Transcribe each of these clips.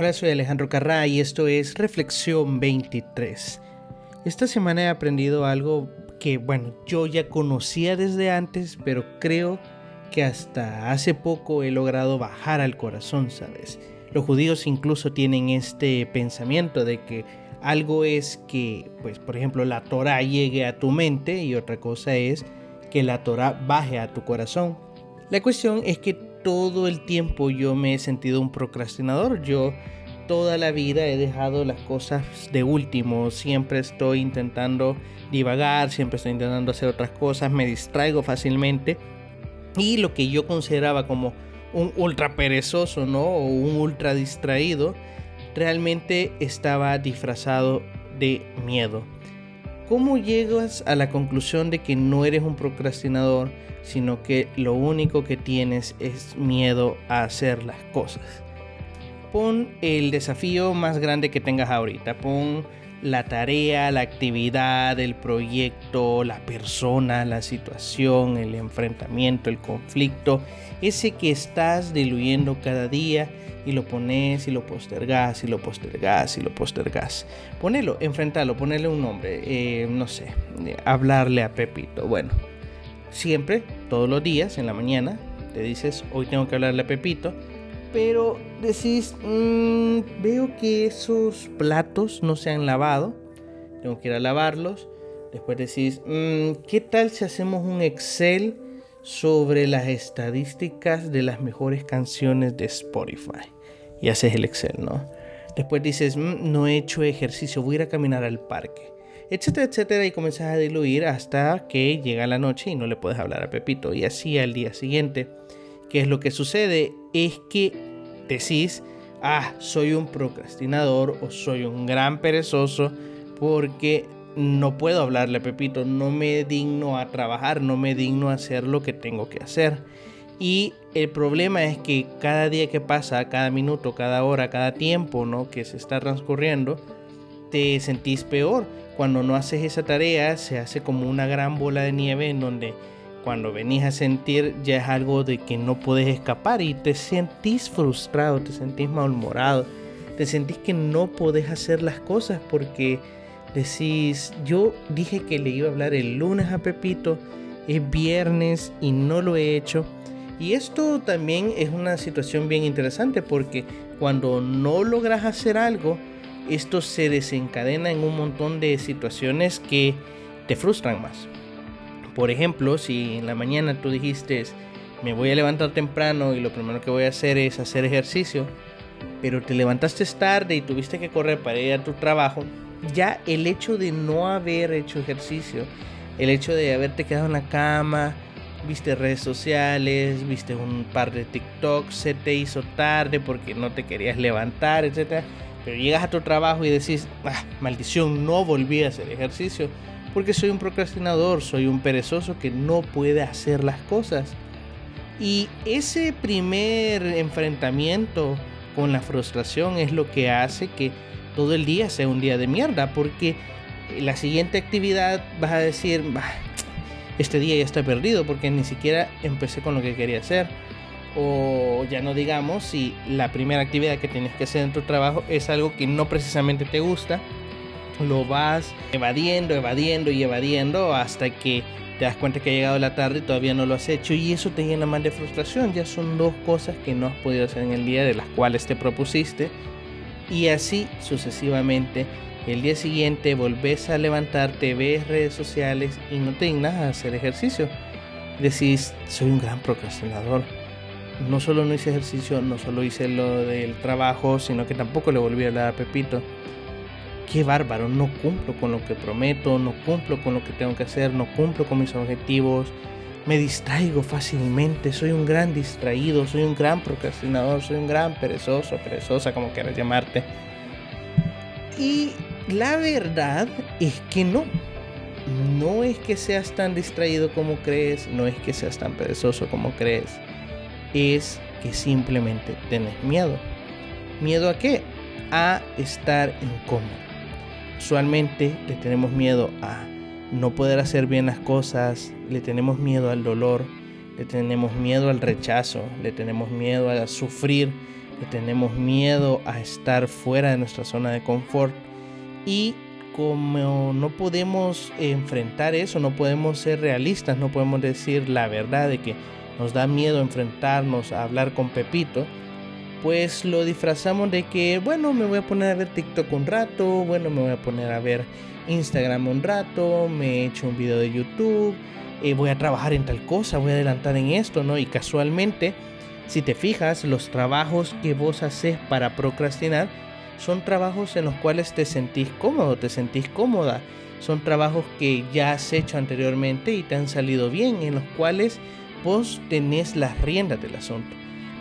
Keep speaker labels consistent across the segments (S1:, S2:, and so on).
S1: Hola, soy Alejandro Carrá y esto es Reflexión 23. Esta semana he aprendido algo que, bueno, yo ya conocía desde antes, pero creo que hasta hace poco he logrado bajar al corazón, ¿sabes? Los judíos incluso tienen este pensamiento de que algo es que, pues, por ejemplo, la Torah llegue a tu mente y otra cosa es que la Torah baje a tu corazón. La cuestión es que todo el tiempo yo me he sentido un procrastinador. Yo toda la vida he dejado las cosas de último. Siempre estoy intentando divagar, siempre estoy intentando hacer otras cosas, me distraigo fácilmente. Y lo que yo consideraba como un ultra perezoso, ¿no? O un ultra distraído, realmente estaba disfrazado de miedo. ¿Cómo llegas a la conclusión de que no eres un procrastinador, sino que lo único que tienes es miedo a hacer las cosas? Pon el desafío más grande que tengas ahorita, pon la tarea, la actividad, el proyecto, la persona, la situación, el enfrentamiento, el conflicto, ese que estás diluyendo cada día y lo pones y lo postergas y lo postergas y lo postergas. Ponelo, enfrentalo, ponerle un nombre, eh, no sé, hablarle a Pepito. Bueno, siempre, todos los días, en la mañana, te dices, hoy tengo que hablarle a Pepito, pero decís, mm, veo que esos platos no se han lavado, tengo que ir a lavarlos. Después decís, mm, ¿qué tal si hacemos un Excel? sobre las estadísticas de las mejores canciones de Spotify. Y haces el Excel, ¿no? Después dices, mm, no he hecho ejercicio, voy a ir a caminar al parque. Etcétera, etcétera. Y comienzas a diluir hasta que llega la noche y no le puedes hablar a Pepito. Y así al día siguiente. ¿Qué es lo que sucede? Es que decís, ah, soy un procrastinador o soy un gran perezoso porque no puedo hablarle a Pepito, no me digno a trabajar, no me digno a hacer lo que tengo que hacer. Y el problema es que cada día que pasa, cada minuto, cada hora, cada tiempo ¿no? que se está transcurriendo, te sentís peor. Cuando no haces esa tarea, se hace como una gran bola de nieve en donde cuando venís a sentir ya es algo de que no puedes escapar y te sentís frustrado, te sentís malhumorado, te sentís que no podés hacer las cosas porque decís, yo dije que le iba a hablar el lunes a Pepito, es viernes y no lo he hecho. Y esto también es una situación bien interesante porque cuando no logras hacer algo, esto se desencadena en un montón de situaciones que te frustran más. Por ejemplo, si en la mañana tú dijiste, me voy a levantar temprano y lo primero que voy a hacer es hacer ejercicio, pero te levantaste tarde y tuviste que correr para ir a tu trabajo, ya el hecho de no haber hecho ejercicio, el hecho de haberte quedado en la cama, viste redes sociales, viste un par de TikToks, se te hizo tarde porque no te querías levantar, etc. Pero llegas a tu trabajo y decís, ah, maldición, no volví a hacer ejercicio porque soy un procrastinador, soy un perezoso que no puede hacer las cosas. Y ese primer enfrentamiento con la frustración es lo que hace que todo el día sea un día de mierda, porque la siguiente actividad vas a decir, este día ya está perdido porque ni siquiera empecé con lo que quería hacer. O ya no digamos si la primera actividad que tienes que hacer en tu trabajo es algo que no precisamente te gusta, lo vas evadiendo, evadiendo y evadiendo hasta que te das cuenta que ha llegado la tarde y todavía no lo has hecho y eso te llena más de frustración. Ya son dos cosas que no has podido hacer en el día de las cuales te propusiste y así sucesivamente. El día siguiente volvés a levantarte, ves redes sociales y no te dignas a hacer ejercicio. Decís, soy un gran procrastinador. No solo no hice ejercicio, no solo hice lo del trabajo, sino que tampoco le volví a hablar a Pepito. Qué bárbaro, no cumplo con lo que prometo, no cumplo con lo que tengo que hacer, no cumplo con mis objetivos, me distraigo fácilmente, soy un gran distraído, soy un gran procrastinador, soy un gran perezoso, perezosa, como quieras llamarte. Y la verdad es que no. No es que seas tan distraído como crees, no es que seas tan perezoso como crees. Es que simplemente tienes miedo. ¿Miedo a qué? A estar incómodo. Usualmente le tenemos miedo a no poder hacer bien las cosas, le tenemos miedo al dolor, le tenemos miedo al rechazo, le tenemos miedo a sufrir, le tenemos miedo a estar fuera de nuestra zona de confort. Y como no podemos enfrentar eso, no podemos ser realistas, no podemos decir la verdad de que nos da miedo enfrentarnos a hablar con Pepito, pues lo disfrazamos de que, bueno, me voy a poner a ver TikTok un rato, bueno, me voy a poner a ver Instagram un rato, me he hecho un video de YouTube, eh, voy a trabajar en tal cosa, voy a adelantar en esto, ¿no? Y casualmente, si te fijas, los trabajos que vos haces para procrastinar son trabajos en los cuales te sentís cómodo, te sentís cómoda. Son trabajos que ya has hecho anteriormente y te han salido bien, en los cuales vos tenés las riendas del asunto.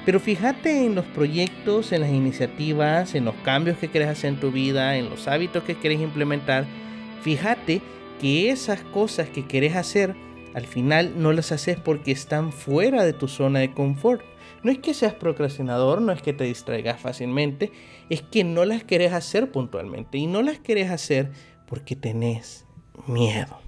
S1: Pero fíjate en los proyectos, en las iniciativas, en los cambios que quieres hacer en tu vida, en los hábitos que quieres implementar. Fíjate que esas cosas que quieres hacer, al final no las haces porque están fuera de tu zona de confort. No es que seas procrastinador, no es que te distraigas fácilmente, es que no las querés hacer puntualmente. Y no las querés hacer porque tenés miedo.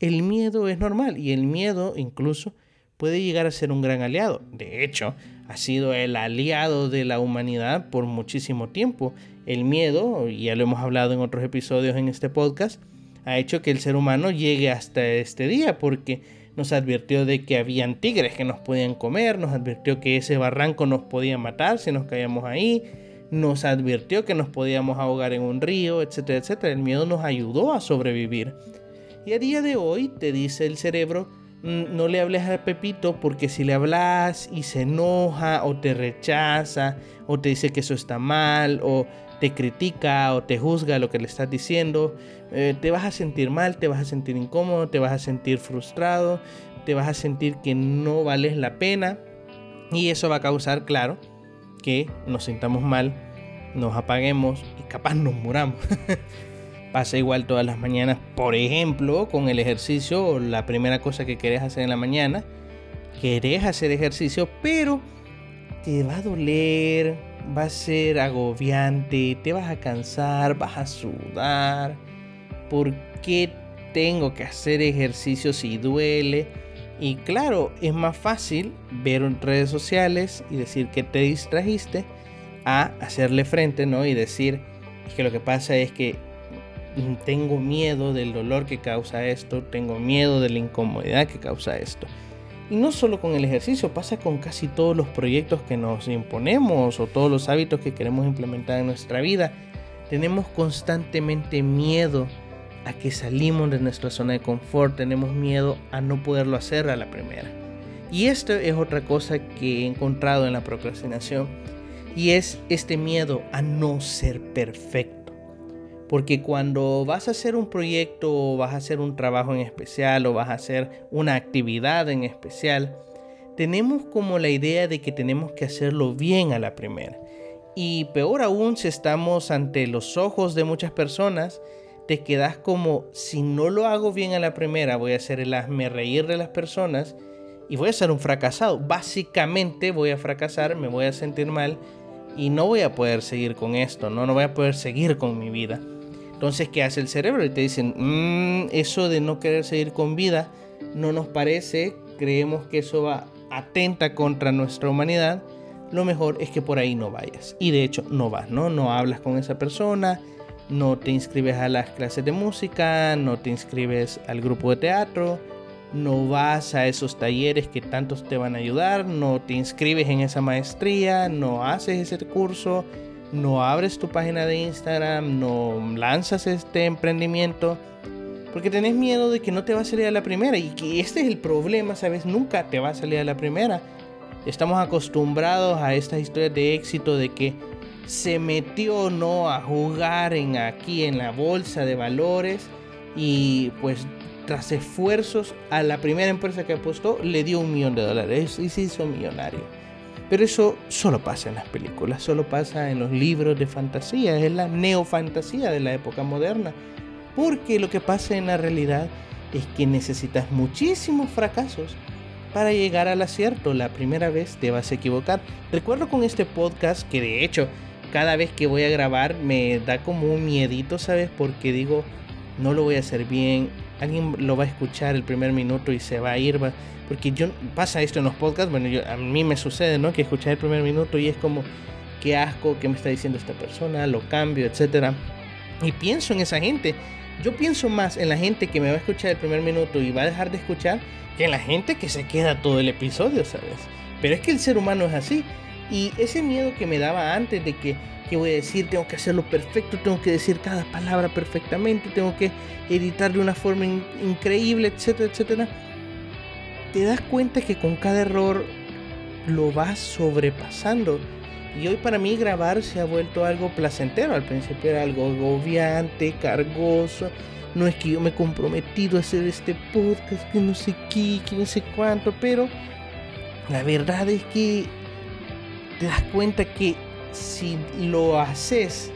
S1: El miedo es normal y el miedo incluso puede llegar a ser un gran aliado. De hecho, ha sido el aliado de la humanidad por muchísimo tiempo. El miedo, ya lo hemos hablado en otros episodios en este podcast, ha hecho que el ser humano llegue hasta este día porque nos advirtió de que habían tigres que nos podían comer, nos advirtió que ese barranco nos podía matar si nos caíamos ahí, nos advirtió que nos podíamos ahogar en un río, etcétera, etcétera. El miedo nos ayudó a sobrevivir. Y a día de hoy te dice el cerebro, no le hables a Pepito porque si le hablas y se enoja o te rechaza o te dice que eso está mal o te critica o te juzga lo que le estás diciendo, eh, te vas a sentir mal, te vas a sentir incómodo, te vas a sentir frustrado, te vas a sentir que no vales la pena y eso va a causar, claro, que nos sintamos mal, nos apaguemos y capaz nos muramos. pasa igual todas las mañanas, por ejemplo, con el ejercicio, la primera cosa que querés hacer en la mañana, querés hacer ejercicio, pero te va a doler, va a ser agobiante, te vas a cansar, vas a sudar. ¿Por qué tengo que hacer ejercicio si duele? Y claro, es más fácil ver en redes sociales y decir que te distrajiste a hacerle frente, ¿no? Y decir, es que lo que pasa es que tengo miedo del dolor que causa esto, tengo miedo de la incomodidad que causa esto. Y no solo con el ejercicio, pasa con casi todos los proyectos que nos imponemos o todos los hábitos que queremos implementar en nuestra vida. Tenemos constantemente miedo a que salimos de nuestra zona de confort, tenemos miedo a no poderlo hacer a la primera. Y esto es otra cosa que he encontrado en la procrastinación y es este miedo a no ser perfecto. Porque cuando vas a hacer un proyecto o vas a hacer un trabajo en especial o vas a hacer una actividad en especial, tenemos como la idea de que tenemos que hacerlo bien a la primera. Y peor aún si estamos ante los ojos de muchas personas, te quedas como si no lo hago bien a la primera, voy a hacer el hazme reír de las personas y voy a ser un fracasado. Básicamente voy a fracasar, me voy a sentir mal y no voy a poder seguir con esto, no, no voy a poder seguir con mi vida. Entonces, ¿qué hace el cerebro? Y te dicen, mm, eso de no querer seguir con vida no nos parece, creemos que eso va atenta contra nuestra humanidad, lo mejor es que por ahí no vayas. Y de hecho no vas, ¿no? No hablas con esa persona, no te inscribes a las clases de música, no te inscribes al grupo de teatro, no vas a esos talleres que tantos te van a ayudar, no te inscribes en esa maestría, no haces ese curso no abres tu página de Instagram, no lanzas este emprendimiento, porque tenés miedo de que no te va a salir a la primera. Y que este es el problema, ¿sabes? Nunca te va a salir a la primera. Estamos acostumbrados a estas historias de éxito de que se metió no a jugar en aquí en la bolsa de valores y pues tras esfuerzos a la primera empresa que apostó le dio un millón de dólares y se hizo millonario. Pero eso solo pasa en las películas, solo pasa en los libros de fantasía, es la neofantasía de la época moderna. Porque lo que pasa en la realidad es que necesitas muchísimos fracasos para llegar al acierto. La primera vez te vas a equivocar. Recuerdo con este podcast que de hecho cada vez que voy a grabar me da como un miedito, ¿sabes? Porque digo, no lo voy a hacer bien. Alguien lo va a escuchar el primer minuto y se va a ir. Porque yo pasa esto en los podcasts, bueno, yo, a mí me sucede, ¿no? Que escuchar el primer minuto y es como, qué asco, qué me está diciendo esta persona, lo cambio, etc. Y pienso en esa gente. Yo pienso más en la gente que me va a escuchar el primer minuto y va a dejar de escuchar que en la gente que se queda todo el episodio, ¿sabes? Pero es que el ser humano es así. Y ese miedo que me daba antes de que, ¿qué voy a decir? Tengo que hacerlo perfecto, tengo que decir cada palabra perfectamente, tengo que editar de una forma increíble, etcétera, etcétera. Te das cuenta que con cada error lo vas sobrepasando. Y hoy para mí grabar se ha vuelto algo placentero. Al principio era algo agobiante, cargoso. No es que yo me he comprometido a hacer este podcast, que no sé qué, que no sé cuánto, pero la verdad es que te das cuenta que si lo haces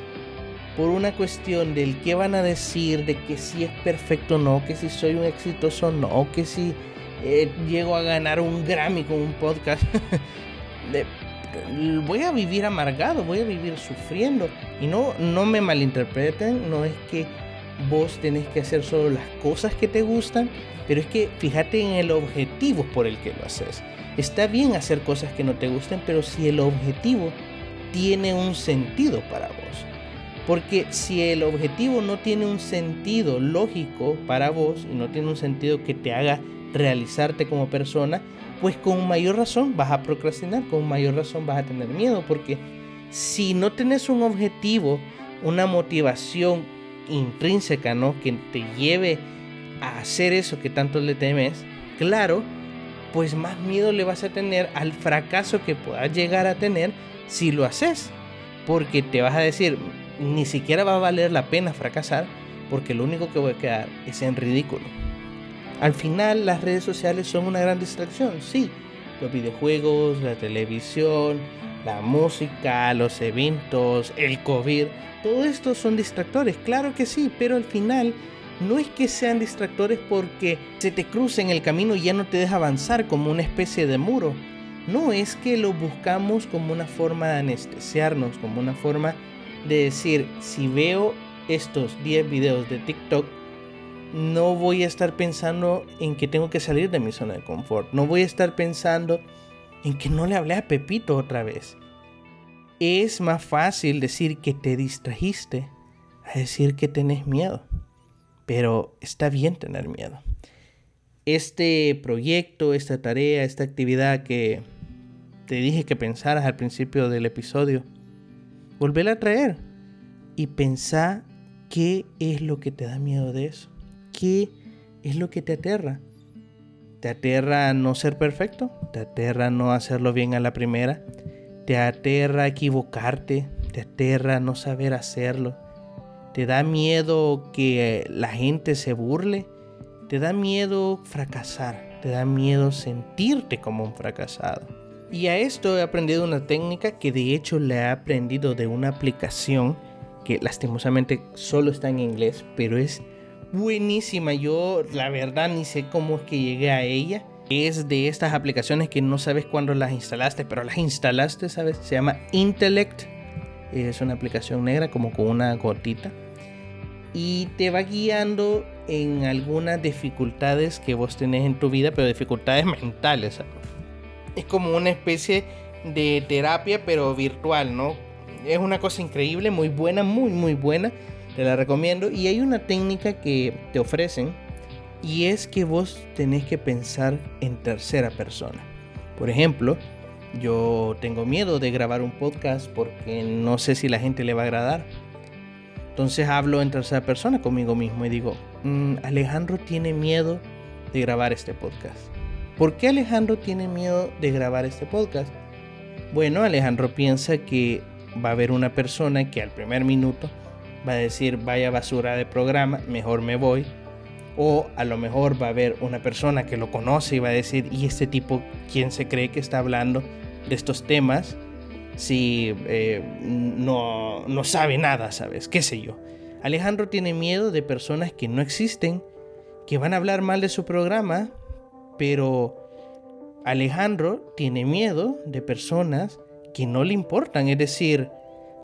S1: por una cuestión del qué van a decir, de que si es perfecto o no, que si soy un exitoso o no, que si eh, llego a ganar un Grammy con un podcast, voy a vivir amargado, voy a vivir sufriendo. Y no, no me malinterpreten, no es que vos tenés que hacer solo las cosas que te gustan, pero es que fíjate en el objetivo por el que lo haces. Está bien hacer cosas que no te gusten, pero si el objetivo tiene un sentido para vos. Porque si el objetivo no tiene un sentido lógico para vos y no tiene un sentido que te haga realizarte como persona, pues con mayor razón vas a procrastinar, con mayor razón vas a tener miedo, porque si no tenés un objetivo, una motivación intrínseca, ¿no? Que te lleve a hacer eso que tanto le temes, claro, pues más miedo le vas a tener al fracaso que puedas llegar a tener si lo haces. Porque te vas a decir, ni siquiera va a valer la pena fracasar, porque lo único que voy a quedar es en ridículo. Al final las redes sociales son una gran distracción, sí. Los videojuegos, la televisión, la música, los eventos, el COVID, todo esto son distractores, claro que sí, pero al final no es que sean distractores porque se te cruce en el camino y ya no te deja avanzar como una especie de muro. No es que lo buscamos como una forma de anestesiarnos, como una forma de decir, si veo estos 10 videos de TikTok, no voy a estar pensando en que tengo que salir de mi zona de confort. No voy a estar pensando en que no le hablé a Pepito otra vez. Es más fácil decir que te distrajiste a decir que tenés miedo. Pero está bien tener miedo. Este proyecto, esta tarea, esta actividad que te dije que pensaras al principio del episodio, volverla a traer y pensar qué es lo que te da miedo de eso. ¿Qué es lo que te aterra? ¿Te aterra no ser perfecto? ¿Te aterra no hacerlo bien a la primera? ¿Te aterra equivocarte? ¿Te aterra no saber hacerlo? ¿Te da miedo que la gente se burle? ¿Te da miedo fracasar? ¿Te da miedo sentirte como un fracasado? Y a esto he aprendido una técnica que de hecho le he aprendido de una aplicación que lastimosamente solo está en inglés, pero es buenísima. Yo la verdad ni sé cómo es que llegué a ella. Es de estas aplicaciones que no sabes cuándo las instalaste, pero las instalaste, ¿sabes? Se llama Intellect. Es una aplicación negra como con una gotita. Y te va guiando en algunas dificultades que vos tenés en tu vida, pero dificultades mentales. Es como una especie de terapia, pero virtual, ¿no? Es una cosa increíble, muy buena, muy, muy buena te la recomiendo. Y hay una técnica que te ofrecen y es que vos tenés que pensar en tercera persona. Por ejemplo, yo tengo miedo de grabar un podcast porque no sé si la gente le va a agradar. Entonces hablo en tercera persona conmigo mismo y digo, mm, Alejandro tiene miedo de grabar este podcast. ¿Por qué Alejandro tiene miedo de grabar este podcast? Bueno, Alejandro piensa que va a haber una persona que al primer minuto va a decir vaya basura de programa, mejor me voy. O a lo mejor va a haber una persona que lo conoce y va a decir, ¿y este tipo quién se cree que está hablando de estos temas? Si eh, no, no sabe nada, ¿sabes? ¿Qué sé yo? Alejandro tiene miedo de personas que no existen, que van a hablar mal de su programa, pero Alejandro tiene miedo de personas que no le importan, es decir,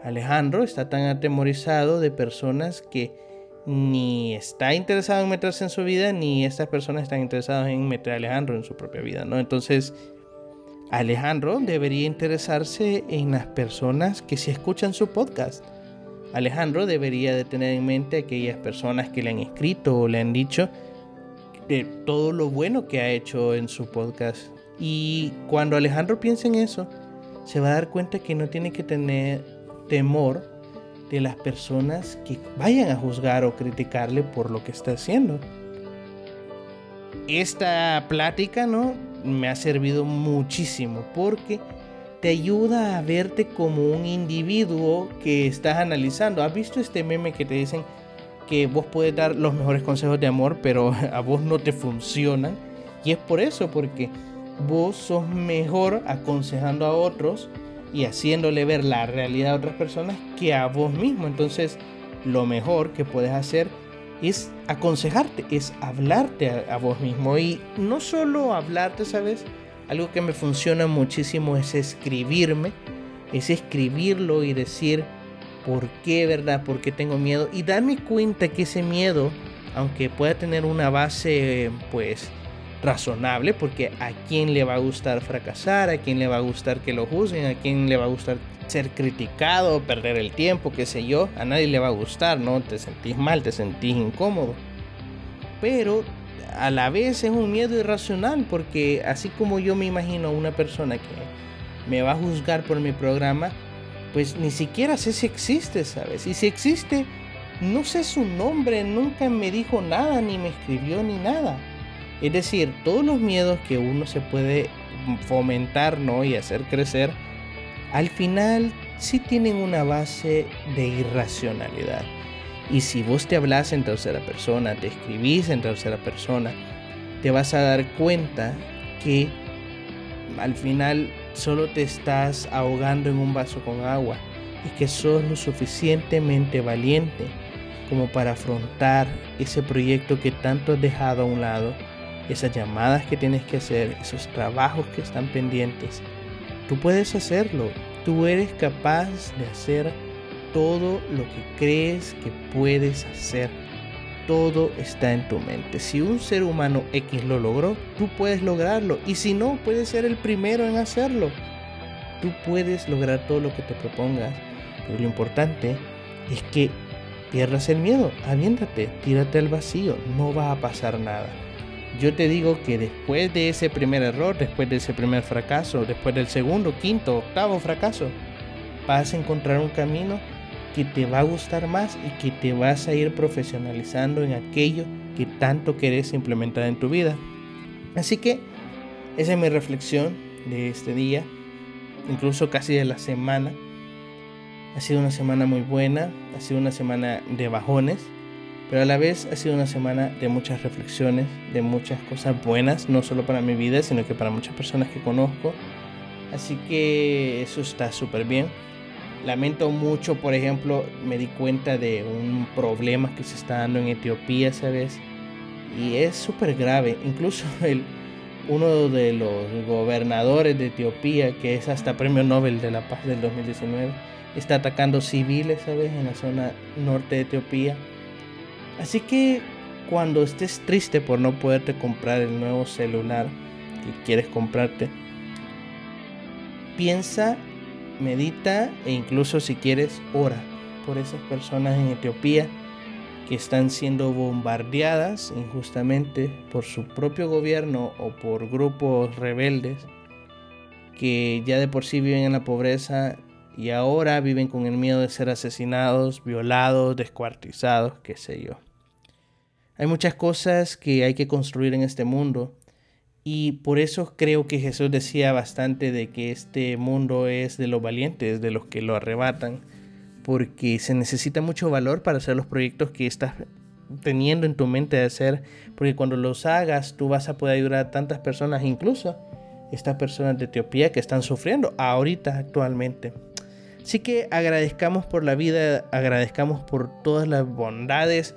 S1: Alejandro está tan atemorizado de personas que ni está interesado en meterse en su vida, ni estas personas están interesadas en meter a Alejandro en su propia vida, ¿no? Entonces, Alejandro debería interesarse en las personas que se escuchan su podcast. Alejandro debería de tener en mente aquellas personas que le han escrito o le han dicho de todo lo bueno que ha hecho en su podcast. Y cuando Alejandro piensa en eso, se va a dar cuenta que no tiene que tener temor de las personas que vayan a juzgar o criticarle por lo que está haciendo. Esta plática, ¿no? Me ha servido muchísimo porque te ayuda a verte como un individuo que estás analizando. ¿Has visto este meme que te dicen que vos puedes dar los mejores consejos de amor, pero a vos no te funcionan? Y es por eso, porque vos sos mejor aconsejando a otros y haciéndole ver la realidad a otras personas que a vos mismo. Entonces, lo mejor que puedes hacer es aconsejarte, es hablarte a, vos mismo. Y no solo hablarte, ¿sabes? Algo que me funciona muchísimo es escribirme, es escribirlo y decir por qué, ¿verdad? ¿Por qué tengo miedo? Y darme cuenta que ese miedo, aunque pueda tener una base, pues, razonable, porque a quién le va a gustar fracasar, a quién le va a gustar que lo juzguen, a quién le va a gustar ser criticado, perder el tiempo, qué sé yo, a nadie le va a gustar, ¿no? Te sentís mal, te sentís incómodo. Pero a la vez es un miedo irracional, porque así como yo me imagino una persona que me va a juzgar por mi programa, pues ni siquiera sé si existe, ¿sabes? Y si existe, no sé su nombre, nunca me dijo nada, ni me escribió, ni nada. Es decir, todos los miedos que uno se puede fomentar ¿no? y hacer crecer, al final sí tienen una base de irracionalidad. Y si vos te hablas en tercera persona, te escribís en tercera persona, te vas a dar cuenta que al final solo te estás ahogando en un vaso con agua y que sos lo suficientemente valiente como para afrontar ese proyecto que tanto has dejado a un lado esas llamadas que tienes que hacer, esos trabajos que están pendientes. Tú puedes hacerlo. Tú eres capaz de hacer todo lo que crees que puedes hacer. Todo está en tu mente. Si un ser humano X lo logró, tú puedes lograrlo. Y si no, puedes ser el primero en hacerlo. Tú puedes lograr todo lo que te propongas. Pero lo importante es que pierdas el miedo. Aviéntate, tírate al vacío. No va a pasar nada yo te digo que después de ese primer error, después de ese primer fracaso, después del segundo, quinto, octavo fracaso, vas a encontrar un camino que te va a gustar más y que te vas a ir profesionalizando en aquello que tanto querés implementar en tu vida. Así que esa es mi reflexión de este día, incluso casi de la semana. Ha sido una semana muy buena, ha sido una semana de bajones, pero a la vez ha sido una semana de muchas reflexiones, de muchas cosas buenas, no solo para mi vida, sino que para muchas personas que conozco. Así que eso está súper bien. Lamento mucho, por ejemplo, me di cuenta de un problema que se está dando en Etiopía, ¿sabes? Y es súper grave. Incluso el, uno de los gobernadores de Etiopía, que es hasta premio Nobel de la Paz del 2019, está atacando civiles, ¿sabes? En la zona norte de Etiopía Así que cuando estés triste por no poderte comprar el nuevo celular que quieres comprarte, piensa, medita e incluso si quieres, ora por esas personas en Etiopía que están siendo bombardeadas injustamente por su propio gobierno o por grupos rebeldes que ya de por sí viven en la pobreza y ahora viven con el miedo de ser asesinados, violados, descuartizados, qué sé yo. Hay muchas cosas que hay que construir en este mundo y por eso creo que Jesús decía bastante de que este mundo es de los valientes, de los que lo arrebatan, porque se necesita mucho valor para hacer los proyectos que estás teniendo en tu mente de hacer, porque cuando los hagas tú vas a poder ayudar a tantas personas, incluso estas personas de Etiopía que están sufriendo ahorita actualmente. Así que agradezcamos por la vida, agradezcamos por todas las bondades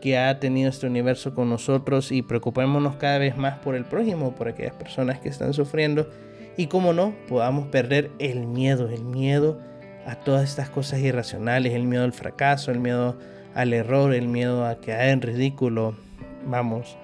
S1: que ha tenido este universo con nosotros y preocupémonos cada vez más por el prójimo, por aquellas personas que están sufriendo y como no, podamos perder el miedo, el miedo a todas estas cosas irracionales, el miedo al fracaso, el miedo al error, el miedo a quedar en ridículo. Vamos,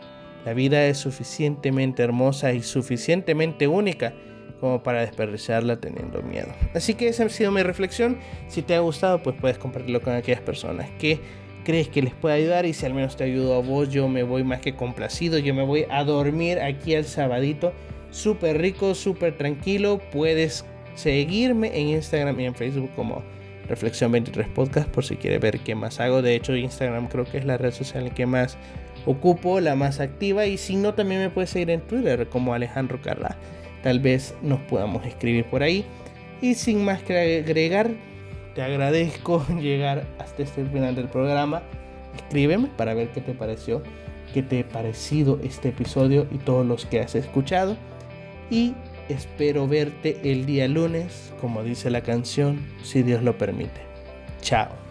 S1: la vida es suficientemente hermosa y suficientemente única como para desperdiciarla teniendo miedo. Así que esa ha sido mi reflexión. Si te ha gustado, pues puedes compartirlo con aquellas personas que crees que les puede ayudar y si al menos te ayudó a vos, yo me voy más que complacido, yo me voy a dormir aquí al sabadito, súper rico, súper tranquilo, puedes seguirme en Instagram y en Facebook como Reflexión 23 Podcast por si quieres ver qué más hago, de hecho Instagram creo que es la red social en que más ocupo, la más activa y si no también me puedes seguir en Twitter como Alejandro Carla, tal vez nos podamos escribir por ahí. Y sin más que agregar te agradezco llegar hasta este final del programa. Escríbeme para ver qué te pareció, qué te ha parecido este episodio y todos los que has escuchado. Y espero verte el día lunes, como dice la canción, si Dios lo permite. Chao.